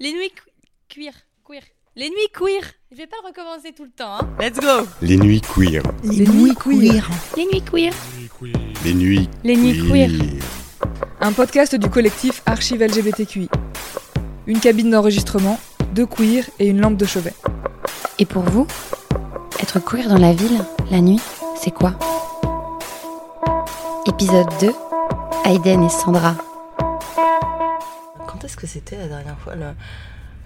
Les nuits queer. Queer. Les nuits queer. Je vais pas le recommencer tout le temps. Hein. Let's go. Les nuits queer. Les, nuits queer. Les nuits queer. Les nuits Les nuits queer. Un podcast du collectif Archive LGBTQI. Une cabine d'enregistrement, deux queers et une lampe de chevet. Et pour vous, être queer dans la ville, la nuit, c'est quoi? Épisode 2. Aiden et Sandra. Que c'était la dernière fois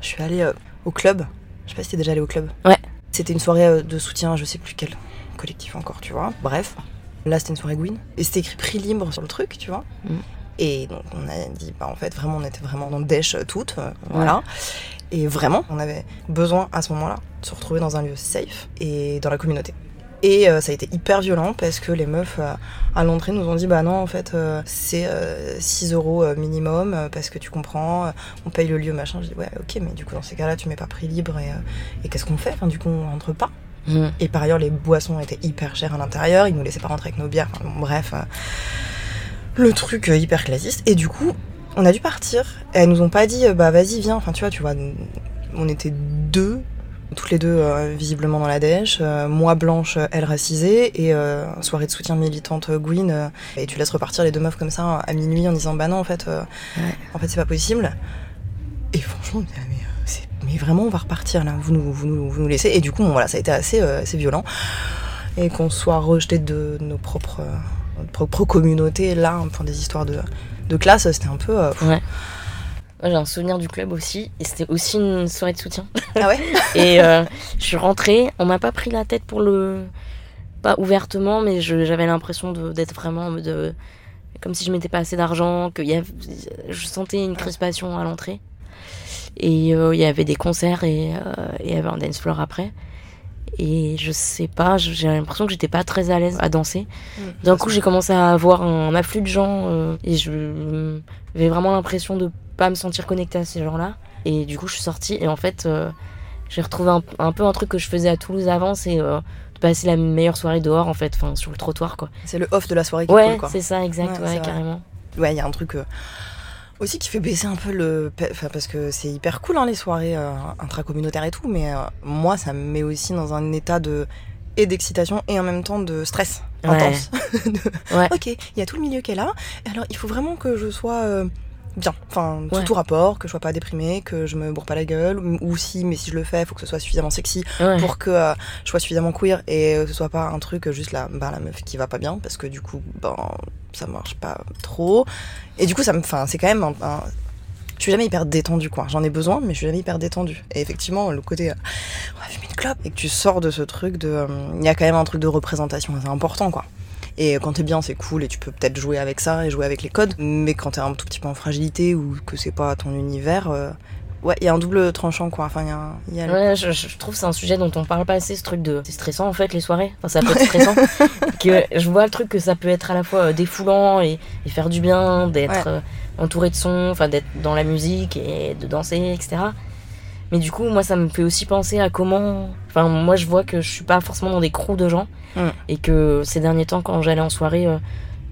Je suis allée euh, au club. Je sais pas si t'es déjà allée au club. Ouais. C'était une soirée euh, de soutien, je sais plus quel collectif encore, tu vois. Bref. Là, c'était une soirée Gwyn. Et c'était écrit prix libre sur le truc, tu vois. Mm. Et donc, on a dit, bah, en fait, vraiment, on était vraiment dans le dèche euh, toutes. euh, Voilà. Et vraiment, on avait besoin à ce moment-là de se retrouver dans un lieu safe et dans la communauté. Et euh, ça a été hyper violent parce que les meufs euh, à l'entrée nous ont dit bah non en fait euh, c'est euh, 6 euros minimum parce que tu comprends, on paye le lieu machin. Je dis ouais ok mais du coup dans ces cas-là tu mets pas prix libre et, et qu'est-ce qu'on fait? Enfin, Du coup on rentre pas. Mm. Et par ailleurs les boissons étaient hyper chères à l'intérieur, ils nous laissaient pas rentrer avec nos bières. Enfin, bon, bref, le truc hyper classiste. Et du coup on a dû partir. Et elles nous ont pas dit bah vas-y viens. Enfin tu vois tu vois on était deux toutes les deux euh, visiblement dans la dèche, euh, moi blanche, euh, elle racisée, et soirée de soutien militante Gwyn, et tu laisses repartir les deux meufs comme ça à minuit en disant bah non en fait, Ouais. en fait c'est pas possible. Et franchement, on dit, Ah, mais, mais vraiment on va repartir là, vous nous, vous nous, vous nous laissez, et du coup bon, voilà ça a été assez, assez violent, et qu'on soit rejeté de nos propres, notre propre communauté là pour des histoires de, de classe, c'était un peu... pff. Ouais. Moi, j'ai un souvenir du club aussi, et c'était aussi une soirée de soutien. Ah ouais et euh, je suis rentrée, on m'a pas pris la tête pour le. Pas ouvertement, mais j'avais l'impression d'être vraiment en mode. euh, Comme si je mettais pas assez d'argent, que y avait- je sentais une crispation à l'entrée. Et euh, il y avait des concerts et euh, il y avait un dance floor après. Et je sais pas, j'ai l'impression que j'étais pas très à l'aise à danser. D'un coup, j'ai commencé à avoir un afflux de gens euh, et je j'avais vraiment l'impression de pas me sentir connectée à ces gens-là. Et du coup, je suis sortie et en fait, euh, j'ai retrouvé un, un peu un truc que je faisais à Toulouse avant, c'est euh, de passer la meilleure soirée dehors en fait, enfin sur le trottoir quoi. C'est le off de la soirée qui Ouais, c'est ça, exact, Ouais, vrai. carrément. Ouais, il y a un truc euh, aussi qui fait baisser un peu le. Enfin, parce que c'est hyper cool, hein, les soirées intracommunautaires et tout, mais moi, ça me met aussi dans un état de. et d'excitation et en même temps de stress Ouais. intense. De, Ouais. Ok, il y a tout le milieu qui est là, alors il faut vraiment que je sois. Bien, enfin, sous tout rapport, que je sois pas déprimée, que je me bourre pas la gueule, ou si, mais si je le fais, il faut que ce soit suffisamment sexy Ouais. pour que euh, je sois suffisamment queer et que ce soit pas un truc euh, juste la, bah, la meuf qui va pas bien parce que du coup ben ça marche pas trop. Et du coup ça me enfin c'est quand même un, un- je suis jamais hyper détendue quoi. J'en ai besoin mais je suis jamais hyper détendue. Et effectivement le côté euh, on va fumer une clope et que tu sors de ce truc de euh, il y a quand même un truc de représentation assez important quoi et quand t'es bien, c'est cool et tu peux peut-être jouer avec ça et jouer avec les codes. Mais quand t'es un tout petit peu en fragilité ou que c'est pas ton univers, euh, ouais, il y a un double tranchant quoi. Enfin, il y a, y Ouais, je, je trouve que c'est un sujet dont on parle pas assez, ce truc de. C'est stressant en fait, les soirées. Enfin, ça peut être stressant. que je vois le truc que ça peut être à la fois euh, défoulant et, et faire du bien, d'être Ouais. euh, entouré de sons, enfin d'être dans la musique et de danser, etc. Mais du coup, moi, ça me fait aussi penser à comment. Enfin, moi, je vois que je suis pas forcément dans des crews de gens. Mm. Et que ces derniers temps, quand j'allais en soirée, euh,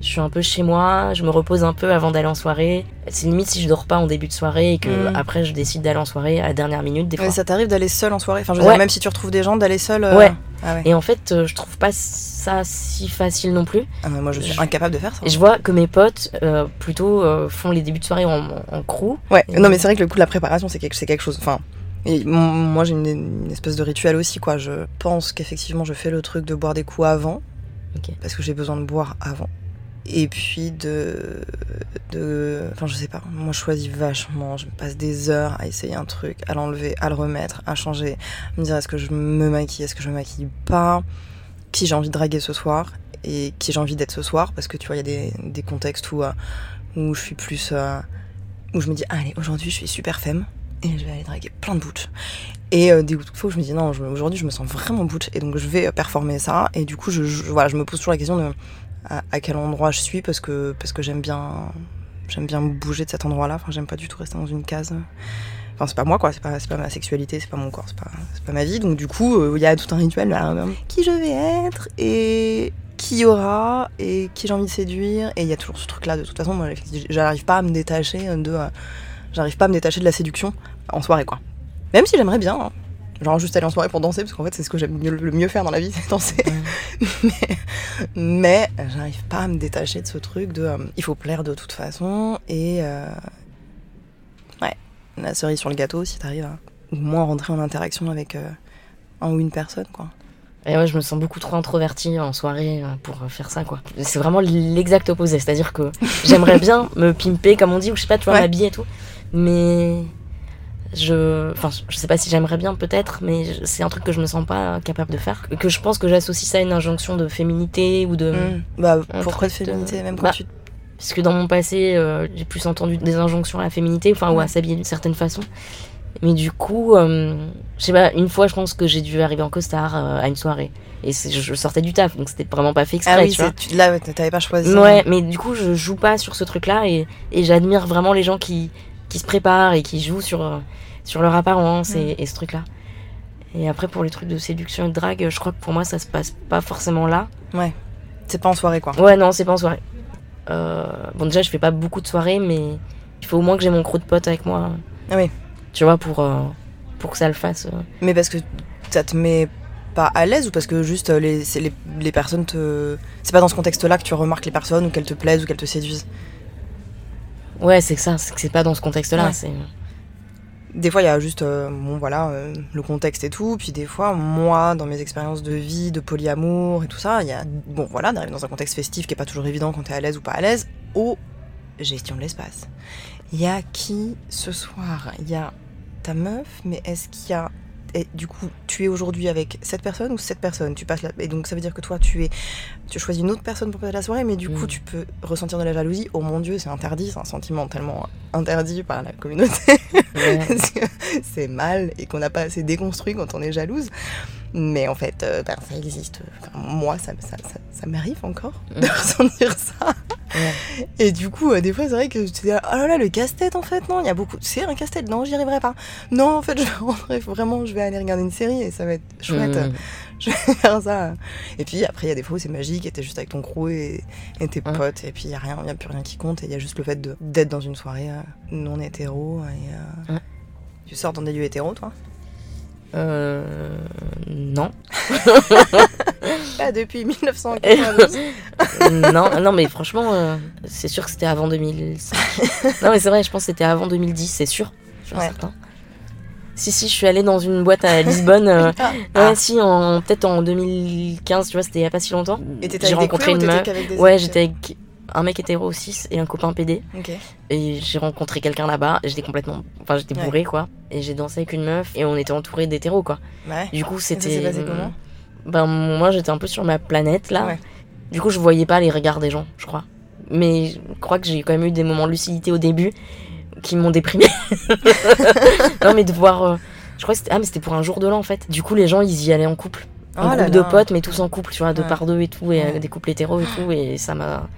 je suis un peu chez moi, je me repose un peu avant d'aller en soirée. C'est limite si je dors pas en début de soirée et que Mm. après je décide d'aller en soirée à la dernière minute des fois. Ouais, ça t'arrive d'aller seul en soirée? Enfin, je veux Ouais. dire, même si tu retrouves des gens, d'aller seul. euh, Ouais. Ah ouais. Et en fait, euh, je trouve pas ça si facile non plus. Ah, mais moi, je suis Je- incapable de faire ça. Et je vois que mes potes, euh, plutôt, euh, font les débuts de soirée en, en crew. Ouais. Et- Non, mais c'est vrai que le coup de la préparation, c'est quelque, c'est quelque chose. Enfin. Et moi, j'ai une, une espèce de rituel aussi, quoi. Je pense qu'effectivement, je fais le truc de boire des coups avant, parce que j'ai besoin de boire avant. Et puis de, de, enfin, je sais pas. Moi, je choisis vachement. Je passe des heures à essayer un truc, à l'enlever, à le remettre, à changer, à me dire est-ce que je me maquille, est-ce que je me maquille pas, qui j'ai envie de draguer ce soir et qui j'ai envie d'être ce soir, parce que tu vois, il y a des, des contextes où, euh, où je suis plus, euh, où je me dis allez, aujourd'hui, je suis super femme et je vais aller draguer plein de butch. Et euh, des fois je me dis non, aujourd'hui je me sens vraiment butch et donc je vais euh, performer ça. Et du coup, je, voilà, je me pose toujours la question de à, quel endroit je suis parce que, parce que j'aime bien, j'aime bien bouger de cet endroit-là. Enfin, j'aime pas du tout rester dans une case. Enfin, c'est pas moi quoi, c'est pas, pas ma sexualité, c'est pas mon corps, c'est pas, pas ma vie. Donc, du coup, euh, il y a tout un rituel là, qui je vais être et qui y aura et qui j'ai envie de séduire. Et il y a toujours ce truc là, de toute façon, moi j'arrive pas à me détacher de. euh, J'arrive pas à me détacher de la séduction en soirée, quoi. Même si j'aimerais bien, hein. genre juste aller en soirée pour danser, parce qu'en fait, c'est ce que j'aime le mieux faire dans la vie, c'est danser. mais mais j'arrive pas à me détacher de ce truc de. euh, il faut plaire de toute façon, et. euh, ouais, la cerise sur le gâteau, si t'arrives à au moins rentrer en interaction avec euh, un ou une personne, quoi. Et ouais, je me sens beaucoup trop introvertie en soirée euh, pour euh, faire ça, quoi. C'est vraiment l'exact opposé. C'est-à-dire que j'aimerais bien me pimper, comme on dit, ou je sais pas, tu vois, Ouais. m'habiller et tout. Mais je. Enfin, je sais pas si j'aimerais bien, peut-être, mais c'est un truc que je me sens pas capable de faire. Que je pense que j'associe ça à une injonction de féminité ou de. Mm. Bah, pourquoi de truc de- féminité, même quand Bah, tu. Parce que dans mon passé, euh, j'ai plus entendu des injonctions à la féminité, enfin, ou à s'habiller d'une certaine façon. Mais du coup, euh, je sais pas, une fois, je pense que j'ai dû arriver en costard euh, à une soirée. Et je, sortais du taf, donc c'était vraiment pas fait exprès, Ah oui, tu vois. tu- là, t'avais pas choisi. Ouais, mais du coup, je joue pas sur ce truc-là et, et j'admire vraiment les gens qui, qui se préparent et qui jouent sur, euh, sur leur apparence et, et ce truc-là. Et après, pour les trucs de séduction et de drague, je crois que pour moi, ça se passe pas forcément là. C'est pas en soirée, quoi. Ouais, non, c'est pas en soirée. Euh, bon, déjà, je fais pas beaucoup de soirées, mais il faut au moins que j'ai mon crew de potes avec moi. Ah oui. Tu vois, pour, euh, pour que ça le fasse. euh. Mais parce que ça te met pas à l'aise ou parce que juste les, les, les personnes te. C'est pas dans ce contexte-là que tu remarques les personnes ou qu'elles te plaisent ou qu'elles te séduisent? Ouais, c'est que ça, c'est que c'est pas dans ce contexte-là. Ouais. c'est Des fois, il y a juste, euh, bon voilà, euh, le contexte et tout. Puis des fois, moi, dans mes expériences de vie, de polyamour et tout ça, il y a, bon voilà, d'arriver dans un contexte festif qui est pas toujours évident quand t'es à l'aise ou pas à l'aise, aux gestion de l'espace. Il y a qui ce soir? Il y a ta meuf, mais est-ce qu'il y a et du coup, tu es aujourd'hui avec cette personne ou cette personne? Tu passes la... Et donc, ça veut dire que toi, tu es, tu choisis une autre personne pour passer la soirée, mais du coup, Mm. tu peux ressentir de la jalousie. Oh mon Dieu, c'est interdit, c'est un sentiment tellement interdit par la communauté. Ouais. Parce que c'est mal et qu'on n'a pas assez déconstruit quand on est jalouse. Mais en fait, euh, ben, ça existe. Enfin, moi, ça, ça, ça, ça m'arrive encore de Mm. ressentir ça. Ouais. Et du coup, euh, des fois, c'est vrai que tu dis, oh là là, le casse-tête, en fait, non, il y a beaucoup. C'est un casse-tête, non, j'y arriverai pas. Non, en fait, je vais rentrer, vraiment, je vais aller regarder une série et ça va être chouette. Je vais faire ça. Et puis après, il y a des fois où c'est magique et t'es juste avec ton crew et, et tes Ouais. potes. Et puis il y a rien, il a plus rien qui compte. Et il y a juste le fait de- d'être dans une soirée euh, non hétéro. Et, euh, Ouais. Tu sors dans des lieux hétéros, toi? Euh, non. Pas depuis 1992. non, non, mais franchement, euh, c'est sûr que c'était avant 2005. non, mais c'est vrai, je pense que c'était avant 2010, c'est sûr. Je suis Ouais. certain. Si, si, je suis allée dans une boîte à Lisbonne. euh, Ah. Ouais, si, en, peut-être en 2015, tu vois, c'était il y a pas si longtemps. Et t'étais J'ai avec des rencontré queers ou une meuf. des Ouais, j'étais avec un mec hétéro aussi et un copain PD. Et j'ai rencontré quelqu'un là-bas. J'étais complètement. Enfin, j'étais Ouais. bourré, quoi. Et j'ai dansé avec une meuf et on était entouré d'hétéros, quoi. Ouais. Du coup, c'était. passé comment Ben, moi, j'étais un peu sur ma planète, là. Ouais. Du coup, je voyais pas les regards des gens, je crois. Mais je crois que j'ai quand même eu des moments de lucidité au début qui m'ont déprimé. non, mais de voir. euh, je crois que c'était. Ah, mais c'était pour un jour de l'an, en fait. Du coup, les gens, ils y allaient en couple. Un Oh là de là. potes, mais tous en couple, tu vois, deux Ouais. par deux et tout, et Ouais. des couples hétéros et tout, et ça m'a.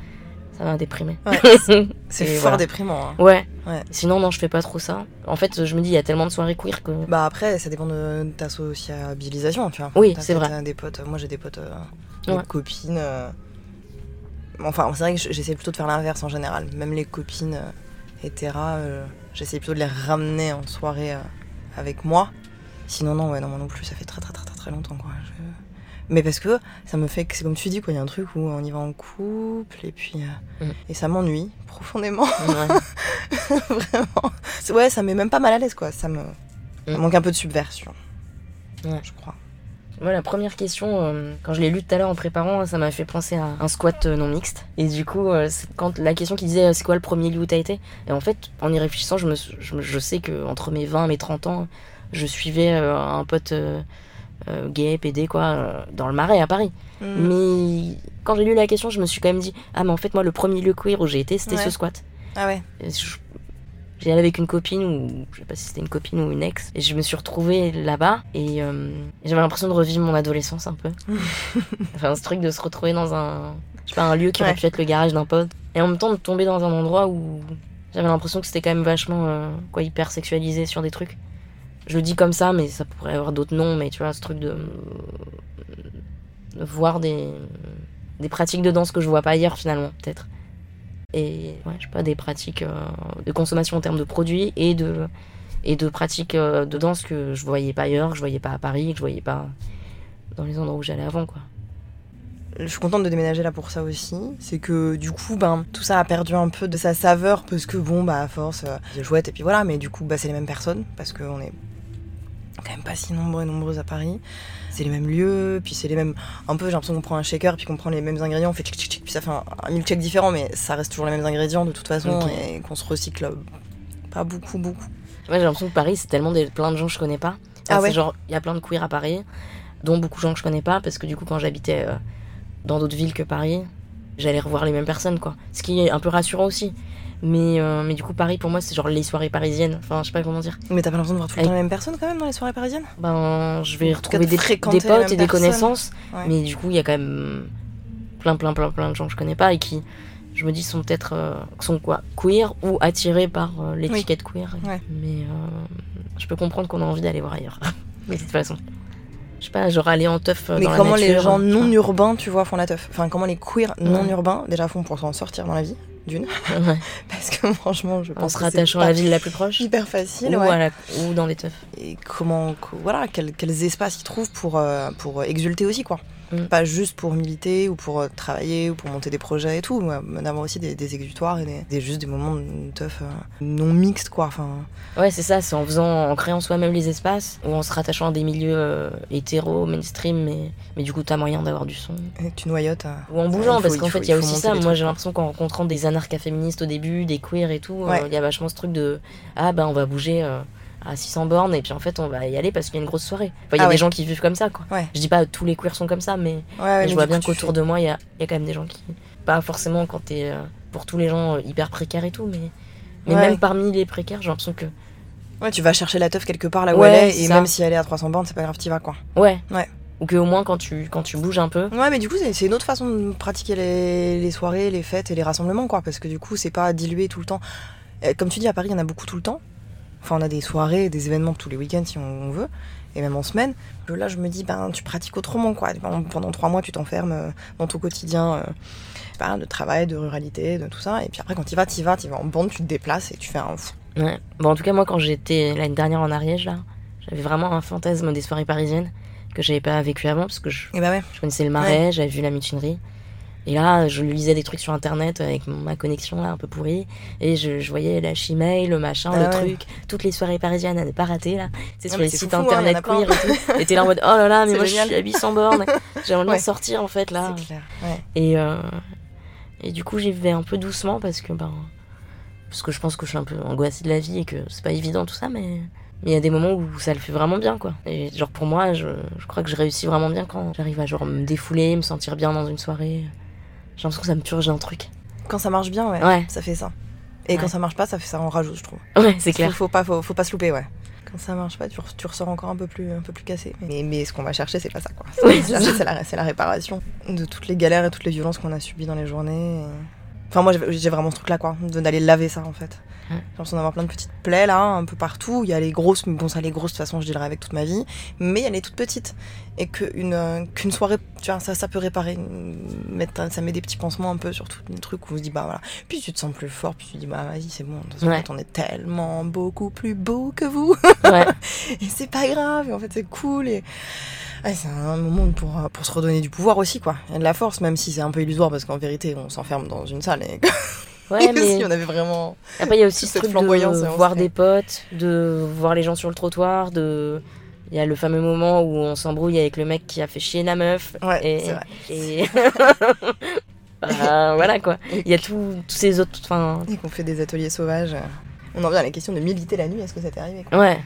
Ça m'a déprimé. Ouais. C'est fort voilà. déprimant. hein. Ouais. Ouais. Sinon, non, je fais pas trop ça. En fait, je me dis, il y a tellement de soirées queer que. Bah après, ça dépend de ta sociabilisation, tu vois. Oui, c'est vrai. euh, Des potes, moi j'ai des potes, euh, des copines. euh, Enfin, c'est vrai que j'essaie plutôt de faire l'inverse en général. Même les copines euh, hétéras, euh, j'essaie plutôt de les ramener en soirée euh, avec moi. Sinon, non, ouais, non, moi non plus, ça fait très très très très, très longtemps, quoi. Je- Mais parce que ça me fait que c'est comme tu dis, quoi. Il y a un truc où on y va en couple et puis. euh, Mm. Et ça m'ennuie profondément. Ouais. Vraiment. Ouais, ça me met même pas mal à l'aise, quoi. Ça me. ça Mm. manque un peu de subversion. Ouais. Je crois. Moi, la première question, euh, quand je l'ai lu tout à l'heure en préparant, ça m'a fait penser à un squat euh, non mixte. Et du coup, euh, quand la question qui disait euh, c'est quoi le premier lieu où t'as été? Et en fait, en y réfléchissant, je, me, je, sais que entre mes 20 et mes 30 ans, je suivais un pote euh, gay, PD, quoi, euh, dans le marais à Paris. Mm. Mais quand j'ai lu la question, je me suis quand même dit ah, mais en fait, moi, le premier lieu queer où j'ai été, c'était Ouais. ce squat. Ah ouais. J'y allais avec une copine, ou je sais pas si c'était une copine ou une ex, et je me suis retrouvée là-bas, et euh, j'avais l'impression de revivre mon adolescence un peu. enfin, ce truc de se retrouver dans un, je sais pas, un lieu qui aurait Ouais. pu être le garage d'un pote, et en même temps de tomber dans un endroit où j'avais l'impression que c'était quand même vachement, quoi, hyper sexualisé sur des trucs. Je le dis comme ça, mais ça pourrait avoir d'autres noms, mais tu vois, ce truc de, voir des, des pratiques de danse que je vois pas ailleurs finalement, peut-être et ouais, je sais pas des pratiques euh, de consommation en termes de produits et de et de pratiques euh, de danse que je voyais pas ailleurs, que je voyais pas à Paris, que je voyais pas dans les endroits où j'allais avant, quoi. Je suis contente de déménager là pour ça aussi. C'est que du coup, ben, tout ça a perdu un peu de sa saveur parce que bon, bah à force, euh, c'est chouette et puis voilà. Mais du coup, bah c'est les mêmes personnes parce qu'on est quand même pas si nombreux et nombreuses à Paris. C'est les mêmes lieux, puis c'est les mêmes. Un peu, j'ai l'impression qu'on prend un shaker, puis qu'on prend les mêmes ingrédients, on fait tchic tchic tchic, puis ça fait un, un milkshake différent, mais ça reste toujours les mêmes ingrédients de toute façon et qu'on se recycle pas beaucoup, beaucoup. Ouais, j'ai l'impression que Paris, c'est tellement des, plein de gens que je connais pas. Ah ouais genre, il y a plein de queers à Paris, dont beaucoup de gens que je connais pas, parce que du coup, quand j'habitais euh, dans d'autres villes que Paris, j'allais revoir les mêmes personnes, quoi. Ce qui est un peu rassurant aussi. Mais, euh, mais du coup, Paris, pour moi, c'est genre les soirées parisiennes. Enfin, je sais pas comment dire. Mais t'as pas l'impression de voir tout le Avec- temps les mêmes personnes quand même dans les soirées parisiennes? Ben, je vais retrouver de des, des les potes et des personnes. connaissances. Ouais. Mais du coup, il y a quand même plein, plein, plein, plein de gens que je connais pas et qui, je me dis, sont peut-être euh, sont quoi queer ou attirés par euh, l'étiquette queer. Ouais. Mais je peux comprendre qu'on a envie d'aller voir ailleurs. Mais de toute façon. Je sais pas, genre aller en teuf Mais dans comment la les nature, gens je sais non urbains, tu vois, font la teuf? Enfin, comment les queers non urbains, déjà, font pour s'en sortir dans la vie, d'une Ouais. Parce que franchement, je En pense se que c'est rattachant à la ville la plus proche. hyper facile, Ou, ouais. à la- ou dans les teufs. Et comment, voilà, quels, quels espaces ils trouvent pour, euh, pour exulter aussi, quoi. Mm. Pas juste pour militer ou pour euh, travailler ou pour monter des projets et tout, mais d'avoir aussi des, des exutoires et des, des- juste des moments de teuf euh, non mixtes, quoi. Enfin, Ouais, c'est ça, c'est en faisant, en créant soi-même les espaces, ou en se rattachant à des milieux euh, hétéros, mainstream, mais, mais du coup, t'as moyen d'avoir du son. et tu noyotes. euh, Ou en bougeant, faut- parce qu'en fait, il y a aussi ça. Moi, j'ai l'impression qu'en rencontrant des anarcha-féministes au début, des queers et tout, il Ouais. y a vachement ce truc de Ah, bah, on va bouger à 600 bornes, et puis en fait, on va y aller parce qu'il y a une grosse soirée. Enfin, il y a Ah des gens qui vivent comme ça, quoi. Ouais. Je dis pas tous les queers sont comme ça, mais, Ouais, je vois bien qu'autour fais- de moi, il y a, y a quand même des gens qui. Pas forcément quand t'es. euh, pour tous les gens euh, hyper précaires et tout, mais. Mais même parmi les précaires, j'ai l'impression que. Ouais, tu vas chercher la teuf quelque part là où elle est, et ça. même si elle est à 300 bornes, c'est pas grave, t'y vas, quoi. Ouais. Ouais. Ou que au moins, quand tu, quand tu bouges un peu. Ouais, mais du coup, c'est c'est une autre façon de pratiquer les, les soirées, les fêtes et les rassemblements, quoi. Parce que du coup, c'est pas dilué tout le temps. Euh, Comme tu dis, à Paris, il y en a beaucoup tout le temps. Enfin, on a des soirées, des événements tous les week-ends si on, veut, et même en semaine. Que Là, je me dis, ben, tu pratiques autrement, quoi. Pendant, trois mois, tu t'enfermes euh, dans ton quotidien euh, ben, de travail, de ruralité, de tout ça. Et puis après, quand tu vas, tu vas, tu vas en bande, tu te déplaces et tu fais un. Ouais. Bon, en tout cas, moi, quand j'étais l'année dernière en Ariège, là, j'avais vraiment un fantasme des soirées parisiennes que j'avais pas vécu avant parce que je, ouais. je connaissais le marais, j'avais vu la mutinerie. Et là, je lisais des trucs sur internet avec ma connexion là un peu pourrie. Et je, je voyais la chimaille, le machin, Ah le ouais. truc, toutes les soirées parisiennes à ne pas rater là. C'est sur les sites hein, internet plein. queer et tout. Et t'es là en mode oh là là, mais moi génial. je suis à 800 bornes. J'aimerais bien Ouais. sortir en fait là. C'est clair. Ouais. Et, euh, et du coup, j'y vais un peu doucement parce que, ben, parce que je pense que je suis un peu angoissée de la vie et que c'est pas évident tout ça, mais mais il y a des moments où ça le fait vraiment bien, quoi. Et genre pour moi, je, je crois que je réussis vraiment bien quand j'arrive à genre me défouler, me sentir bien dans une soirée. J'ai l'impression que ça me purge un truc. Quand ça marche bien, ouais, Ouais. ça fait ça. Et Ouais. quand ça marche pas, ça fait ça en rajoute, je trouve. Ouais, c'est Faut, clair. faut pas, faut, faut pas se louper, ouais. Quand ça marche pas, tu, re- tu ressors encore un peu plus, un peu plus cassé. Mais, mais ce qu'on va chercher, c'est pas ça, quoi. Ce Oui, c'est chercher, ça. c'est la, réparation de toutes les galères et toutes les violences qu'on a subies dans les journées. et- Enfin, moi, j'ai vraiment ce truc-là, quoi, d'aller laver ça, en fait. Ouais. J'ai l'impression d'avoir plein de petites plaies, là, un peu partout. Il y a les grosses, mais bon, ça, les grosses, de toute façon, je dealerai avec toute ma vie. Mais il y a les toutes petites. Et qu'une euh, qu'une soirée, tu vois, ça, ça peut réparer. Mettre, ça met des petits pansements un peu sur tout le truc où on se dit, bah voilà. Puis tu te sens plus fort, puis tu te dis, bah vas-y, c'est bon. De toute façon, Ouais. en on est tellement beaucoup plus beau que vous. Ouais. et c'est pas grave, et en fait, c'est cool. Et c'est un moment pour, euh, pour se redonner du pouvoir aussi, quoi. Et de la force, même si c'est un peu illusoire, parce qu'en vérité, on s'enferme dans une salle. Et Ouais, mais si on avait vraiment. après il y a aussi ce cette truc flamboyance, de voir des potes, de voir les gens sur le trottoir, de il y a le fameux moment où on s'embrouille avec le mec qui a fait chier la meuf. Ouais, et, c'est vrai. et... Bah, voilà quoi. Il y a tous ces autres. Enfin, Et qu'on fait des ateliers sauvages. On en vient à la question de militer la nuit. Est-ce que ça t'est arrivé quoi? Ouais.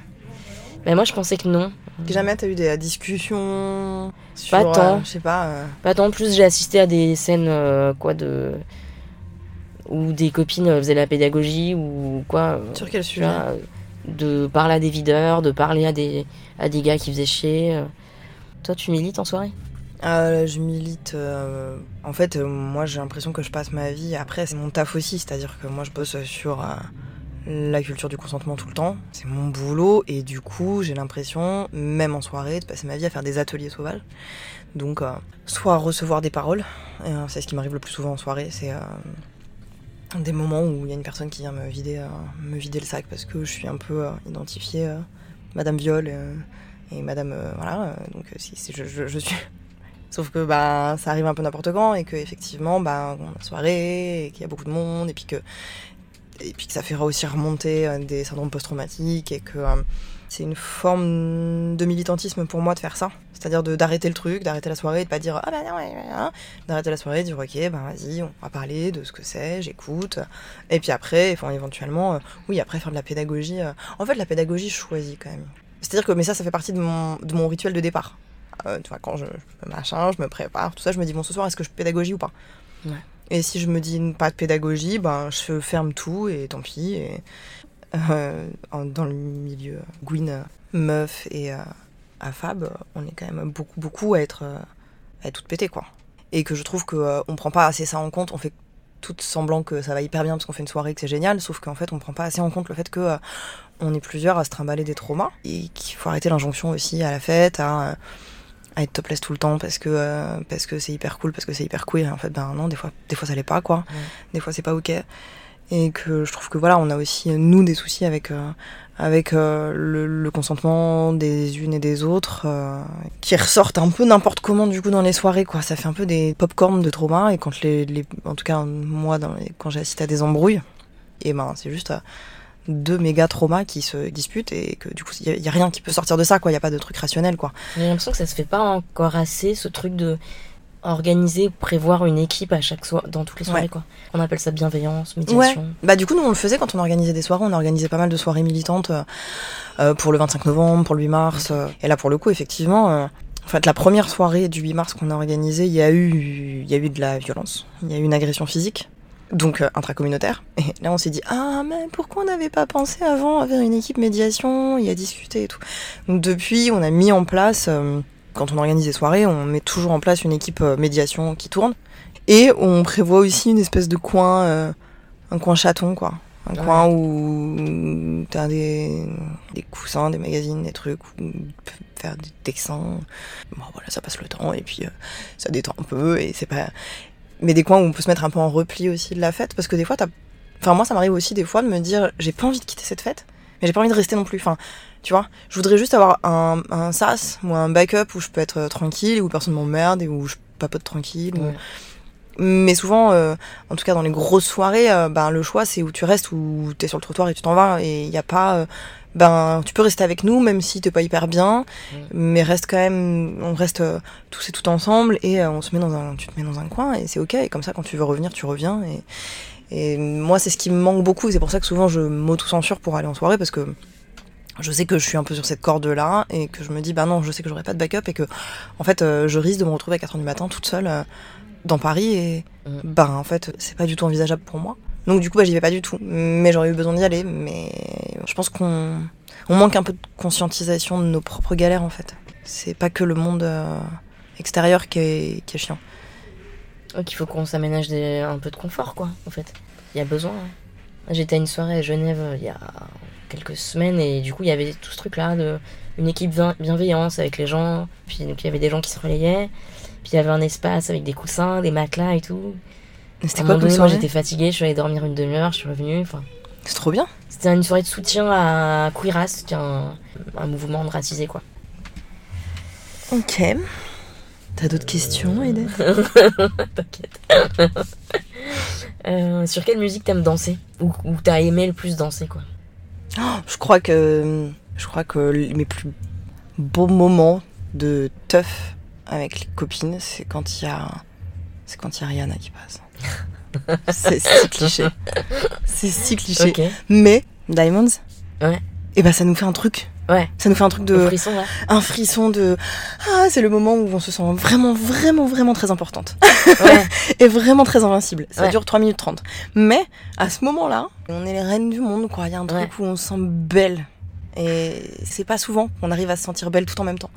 Mais moi je pensais que non. Jamais t'as eu des discussions sur, Pas tant. euh, je sais pas. euh, Pas tant plus, j'ai assisté à des scènes euh, quoi de. Où des copines euh, faisaient la pédagogie ou quoi. euh, Sur quel sujet vois, euh, de parler à des videurs, de parler à des, à des gars qui faisaient chier. Toi tu milites en soirée? Euh, je milite. euh, en fait, euh, moi, j'ai l'impression que je passe ma vie. Après, c'est mon taf aussi, c'est-à-dire que moi, je bosse sur euh, la culture du consentement tout le temps. C'est mon boulot, et du coup, j'ai l'impression, même en soirée, de passer ma vie à faire des ateliers sauvages. Donc, euh, soit recevoir des paroles, euh, c'est ce qui m'arrive le plus souvent en soirée, c'est euh, des moments où il y a une personne qui vient me vider, euh, me vider le sac parce que je suis un peu euh, identifiée euh, Madame Viol et Madame voilà donc si, je, suis sauf que bah ça arrive un peu n'importe quand et que effectivement bah on a soirée et qu'il y a beaucoup de monde et puis que et puis que ça fait aussi remonter des syndromes post-traumatiques et que c'est une forme de militantisme pour moi de faire ça c'est-à-dire d'arrêter le truc d'arrêter la soirée et de pas dire ah bah non ouais, ouais, ouais, d'arrêter la soirée, de dire ok, ben vas-y, on va parler de ce que c'est, j'écoute. Et puis après, enfin, éventuellement, euh, oui, après faire de la pédagogie. euh, En fait, la pédagogie, je choisis quand même. C'est-à-dire que, mais ça, ça fait partie de mon, de mon rituel de départ. Euh, tu vois, quand je, je machin, je me prépare, tout ça, je me dis bon, ce soir, est-ce que je pédagogie ou pas? Ouais. Et si je me dis pas de pédagogie, ben je ferme tout et tant pis. Et, dans le milieu Gwyn, euh, meuf et euh, à Fab, euh, on est quand même beaucoup, beaucoup à être, euh, à être toutes pétées, quoi et que je trouve que euh, on prend pas assez ça en compte. On fait tout semblant que ça va hyper bien parce qu'on fait une soirée que c'est génial, sauf qu'en fait on prend pas assez en compte le fait que euh, on est plusieurs à se trimballer des traumas et qu'il faut arrêter l'injonction aussi à la fête, à, euh, à être topless tout le temps parce que euh, parce que c'est hyper cool, parce que c'est hyper queer. Et en fait ben non, des fois des fois ça l'est pas quoi, des fois c'est pas ok. Et que je trouve que voilà, on a aussi nous des soucis avec euh, avec euh, le, le consentement des unes et des autres euh, qui ressortent un peu n'importe comment du coup dans les soirées quoi. Ça fait un peu des popcorn de trauma. Et quand les, les en tout cas moi dans les- quand j'assiste à des embrouilles et ben c'est juste euh, deux méga traumas qui se disputent et que du coup il y, y a rien qui peut sortir de ça quoi. Il y a pas de truc rationnel quoi. J'ai l'impression que ça se fait pas encore assez, ce truc de organiser, prévoir une équipe à chaque soir, dans toutes les soirées, Ouais. quoi. On appelle ça bienveillance, médiation. Bah du coup nous on le faisait quand on organisait des soirées, on organisait pas mal de soirées militantes euh, euh, pour le 25 novembre, pour le 8 mars. euh, et là pour le coup effectivement, euh, en fait la première soirée du 8 mars qu'on a organisée, il y a eu il y a eu de la violence, il y a eu une agression physique. Donc euh, intracommunautaire. Et là on s'est dit ah mais pourquoi on n'avait pas pensé avant à faire une équipe médiation et à discuter et tout. Donc depuis on a mis en place euh, quand on organise des soirées, on met toujours en place une équipe euh, médiation qui tourne. Et on prévoit aussi une espèce de coin euh, un coin chaton quoi. Un Ouais. coin où t'as des, des coussins des magazines des trucs où faire des dessins bon voilà ça passe le temps et puis euh, ça détend un peu et c'est pas mais des coins où on peut se mettre un peu en repli aussi de la fête parce que des fois t'as enfin moi ça m'arrive aussi des fois de me dire j'ai pas envie de quitter cette fête mais j'ai pas envie de rester non plus enfin tu vois je voudrais juste avoir un, un sas ou un backup où je peux être euh, tranquille où personne m'emmerde et où je papote tranquille ou- Ouais. mais souvent, euh, en tout cas dans les grosses soirées, euh, ben, le choix c'est où tu restes ou t'es sur le trottoir et tu t'en vas. Et il n'y a pas. euh, ben, tu peux rester avec nous même si t'es pas hyper bien, mais reste quand même. On reste euh, tous et tout ensemble et on se met dans un. Tu te mets dans un coin et c'est ok. Et comme ça, quand tu veux revenir, tu reviens. Et, et moi, c'est ce qui me manque beaucoup. et C'est pour ça que souvent je m'auto-censure pour aller en soirée parce que je sais que je suis un peu sur cette corde là et que je me dis bah non je sais que j'aurai pas de backup et que en fait euh, je risque de me retrouver à 4h du matin toute seule euh, dans Paris et Mm. bah en fait c'est pas du tout envisageable pour moi. Donc du coup bah, j'y vais pas du tout. Mais j'aurais eu besoin d'y aller. Mais je pense qu'on on manque un peu de conscientisation de nos propres galères en fait. C'est pas que le monde euh, extérieur qui est, qui est chiant Ouais, qu'il faut qu'on s'aménage des- un peu de confort, quoi, en fait. Il y a besoin. hein. J'étais à une soirée à Genève euh, il y a quelques semaines et du coup, il y avait tout ce truc-là de une équipe bien- bienveillance avec les gens. Puis donc, il y avait des gens qui se relayaient. Puis il y avait un espace avec des coussins, des matelas et tout. C'était quoi comme soirée? j'étais fatiguée, je suis allée dormir une demi-heure, je suis revenue. Enfin, c'est trop bien c'était une soirée de soutien à Queeras, qui est un, un mouvement de racisé, quoi. ok t'as d'autres questions Aiden T'inquiète. Euh, sur quelle musique t'aimes danser Ou, ou t'as aimé le plus danser, quoi? Je crois que je crois que mes plus beaux moments de teuf avec les copines, c'est quand il y a c'est quand il y a Rihanna qui passe. c'est si cliché. C'est si cliché. Mais Diamonds. Ouais. Et ben ça nous fait un truc. Ouais. Ça nous fait un truc de frisson, là un frisson de ah c'est le moment où on se sent vraiment vraiment vraiment très importante Ouais. et vraiment très invincible. Ça Ouais. dure 3 minutes 30. Mais à ce moment-là, on est les reines du monde quoi, il y a un truc où on se sent belle. Et c'est pas souvent qu'on arrive à se sentir belle tout en même temps.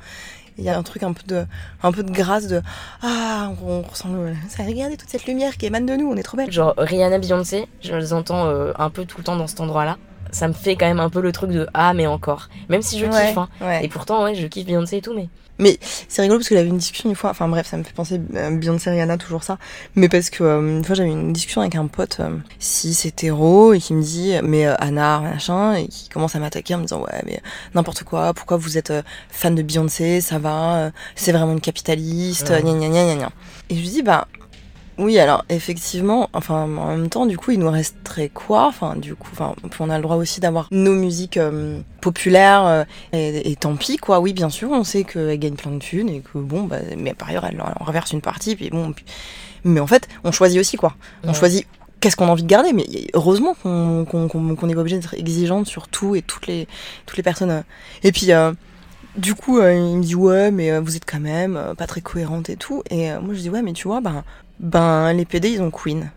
Il y a un truc un peu de un peu de grâce de ah on ressent le ça regardez toute cette lumière qui émane de nous, on est trop belle. Genre Rihanna, Beyoncé, je les entends euh, un peu tout le temps dans cet endroit-là. Ça me fait quand même un peu le truc de ah mais encore. Même si je Ouais, kiffe, hein. ouais. Et pourtant ouais, je kiffe Beyoncé et tout, mais C'est rigolo parce que j'avais une discussion une fois, enfin bref, ça me fait penser euh, Beyoncé Rihanna, toujours ça. Mais parce que euh, une fois j'avais une discussion avec un pote, euh, si c'est hétéro, et qui me dit, mais euh, Anna, machin, et qui commence à m'attaquer en me disant, ouais, mais n'importe quoi, pourquoi vous êtes fan de Beyoncé, ça va, c'est vraiment une capitaliste, Ouais. gna gna gna. Et je lui dis, bah. Oui, alors effectivement, enfin en même temps, du coup, il nous resterait quoi? Enfin, du coup, enfin, on a le droit aussi d'avoir nos musiques euh, populaires euh, et, et tant pis, quoi. Oui, bien sûr, on sait qu'elle gagne plein de thunes et que bon, bah, mais par ailleurs, elle en reverse une partie, puis bon. puis- Mais en fait, on choisit aussi, quoi. On Ouais. choisit qu'est-ce qu'on a envie de garder, mais heureusement qu'on n'est pas obligé d'être exigeante sur tout et toutes les, toutes les personnes. Et puis, euh, du coup, euh, il me dit, ouais, mais euh, vous êtes quand même euh, pas très cohérente et tout. Et moi, je dis, ouais, mais tu vois, ben, ben les PD, ils ont Queen.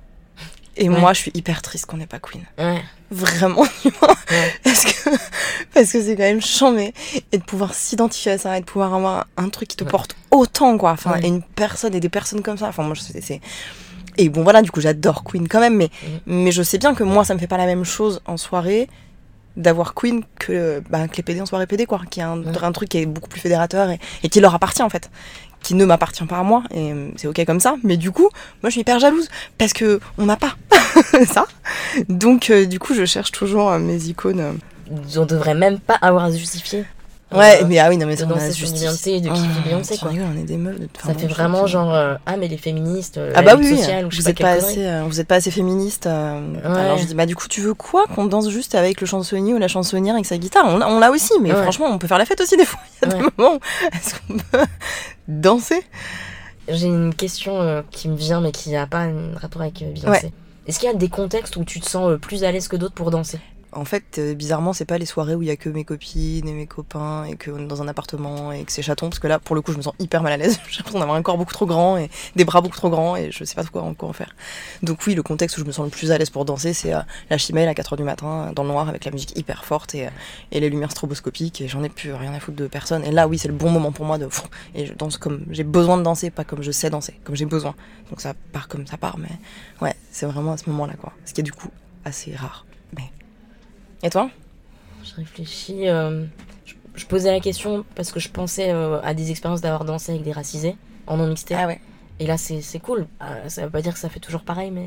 Et Ouais. moi, je suis hyper triste qu'on n'ait pas Queen. ouais. Vraiment. Ouais. Parce que parce que c'est quand même chambé. Et de pouvoir s'identifier à ça et de pouvoir avoir un truc qui te porte autant, quoi. Enfin, et une personne et des personnes comme ça. Enfin, moi, je sais, c'est. Et bon, voilà, du coup, j'adore Queen quand même, mais, mais je sais bien que moi, ça me fait pas la même chose en soirée d'avoir Queen que, bah, que les PD en soirée PD, quoi. Qui est un, un truc qui est beaucoup plus fédérateur et, et qui leur appartient, en fait. Qui ne m'appartient pas à moi, et euh, c'est ok comme ça. Mais du coup, moi, je suis hyper jalouse parce que on n'a pas ça. Donc, euh, du coup, je cherche toujours euh, mes icônes. On devrait même pas avoir à se justifier. Ouais, Euh, mais ah oui, non, mais ça, on a sur justice. Beyoncé et de kiffer Ah, Beyoncé, quoi. rigoles, on est des meufs. de- enfin, Ça fait vraiment genre euh, ah mais les féministes, euh, Ah bah oui, sociale ou je vous sais êtes pas assez, euh, vous êtes pas assez féministe. Alors je dis bah du coup tu veux quoi qu'on danse juste avec le chansonnier ou la chansonnière avec sa guitare? On, l'a- on l'a aussi, mais Ouais. franchement on peut faire la fête aussi des fois. Il y a Ouais. des moments où est-ce qu'on peut danser? J'ai une question qui me vient mais qui a pas un rapport avec Beyoncé. Ouais. Est-ce qu'il y a des contextes où tu te sens plus à l'aise que d'autres pour danser? En fait, euh, bizarrement, c'est pas les soirées où il y a que mes copines et mes copains et qu'on est dans un appartement et que c'est chaton, parce que là, pour le coup, je me sens hyper mal à l'aise. J'ai l'impression d'avoir un corps beaucoup trop grand et des bras beaucoup trop grands et je sais pas quoi, quoi en faire. Donc oui, le contexte où je me sens le plus à l'aise pour danser, c'est euh, la chimelle à 4h du matin, euh, dans le noir, avec la musique hyper forte et, et les lumières stroboscopiques et j'en ai plus rien à foutre de personne. Et là, oui, c'est le bon moment pour moi de... Et je danse comme j'ai besoin de danser, pas comme je sais danser, comme j'ai besoin. Donc ça part comme ça part, mais ouais, c'est vraiment à ce moment-là, quoi. Ce qui est du coup assez rare. Mais... Et toi Je réfléchis. euh, je, je posais la question parce que je pensais euh, à des expériences d'avoir dansé avec des racisés en non mixité. Ah ouais. Et là, c'est c'est cool. Euh, ça veut pas dire que ça fait toujours pareil, mais.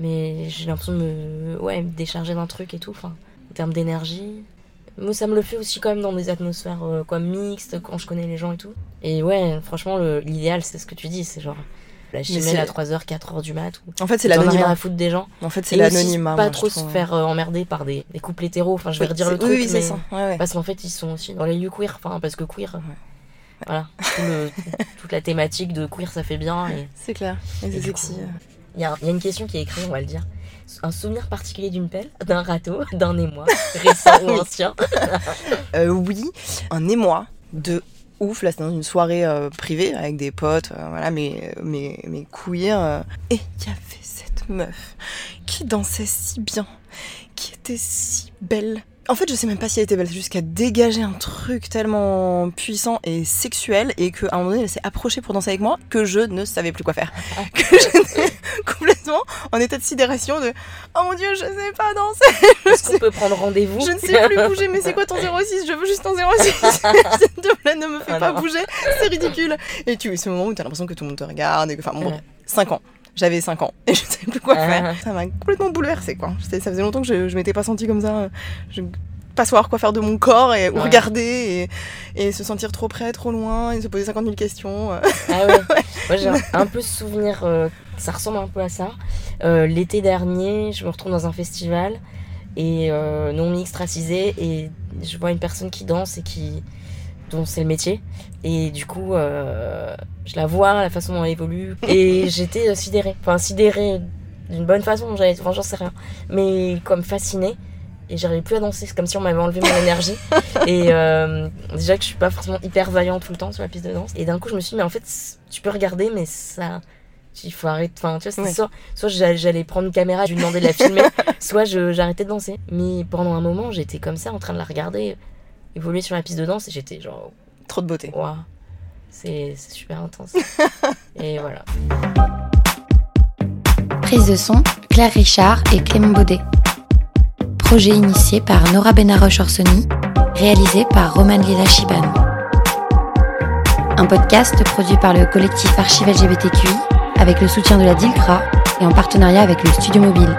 Mais j'ai l'impression de me, ouais, me décharger d'un truc et tout. Enfin, en termes d'énergie. Moi, ça me le fait aussi quand même dans des atmosphères euh, quoi, mixtes, quand je connais les gens et tout. Et ouais, franchement, l'idéal, c'est ce que tu dis. C'est genre la c'est- à 3h, 4h du mat. Où En fait, c'est as rien l'anonymat. à foutre des gens. En fait, c'est l'anonymat. pas moi, trop se faire euh, emmerder par des, des couples hétéros. Enfin, je vais Oui, redire le truc, Oui, mais. ça. Ouais, ouais. Parce qu'en fait, ils sont aussi dans les lieux queer. Enfin, parce que queer. Voilà. Tout le- toute la thématique de queer, ça fait bien. Et C'est clair. Et c'est sexy. coup, il y, a il y a une question qui est écrite, on va le dire. Un souvenir particulier d'une pelle, d'un râteau, d'un émoi, récent ou Oui. ancien. Euh, oui, un émoi de ouf. Là, c'était dans une soirée euh, privée avec des potes, euh, voilà, mes, mes, mes queers. euh. Et il y avait cette meuf qui dansait si bien, qui était si belle. En fait, je sais même pas si elle était belle, c'est qu'elle dégageait un truc tellement puissant et sexuel et qu'à un moment donné, elle s'est approchée pour danser avec moi que je ne savais plus quoi faire. que j'étais complètement en état de sidération de Oh mon dieu, je sais pas danser Est-ce qu'on peut prendre rendez-vous Je ne sais plus bouger, mais c'est quoi ton 06 Je veux juste ton 06 S'il te plaît, ne me fais Ah pas non. bouger, c'est ridicule Et tu ce moment où t'as l'impression que tout le monde te regarde, et que, enfin bon, Ouais. 5 ans. J'avais 5 ans et je savais plus quoi Ah. faire. Ça m'a complètement bouleversée, quoi. Ça faisait longtemps que je, je m'étais pas sentie comme ça. Je pas savoir quoi faire de mon corps et ou Ouais. regarder et, et se sentir trop près, trop loin et se poser 50 000 questions. Ah ouais. Moi j'ai un, peu ce souvenir, euh, ça ressemble un peu à ça. Euh, L'été dernier, je me retrouve dans un festival et euh, non mixte racisé et je vois une personne qui danse et qui dont c'est le métier. Et du coup euh, je la vois la façon dont elle évolue. Et j'étais sidérée. Enfin sidérée d'une bonne façon j'avais enfin, j'en sais rien. Mais comme fascinée. Et j'arrivais plus à danser. C'est comme si on m'avait enlevé mon énergie. Et euh, déjà que je suis pas forcément hyper vaillante tout le temps sur la piste de danse. Et d'un coup je me suis dit mais en fait tu peux regarder mais ça il faut arrêter enfin tu vois Ouais. soit soit j'allais prendre une caméra je lui demandais de la filmer. Soit j'arrêtais de danser. Mais pendant un moment j'étais comme ça en train de la regarder évoluer sur la piste de danse et j'étais genre Trop de beauté. waouh c'est c'est super intense et voilà Prise de son, Claire Richard et Clément Baudet. projet initié par Nora Benaroche-Orsoni, réalisé par Roman Lila Chiban. Un podcast produit par le collectif Archive LGBTQI avec le soutien de la DILCRA et en partenariat avec le Studio Mobile.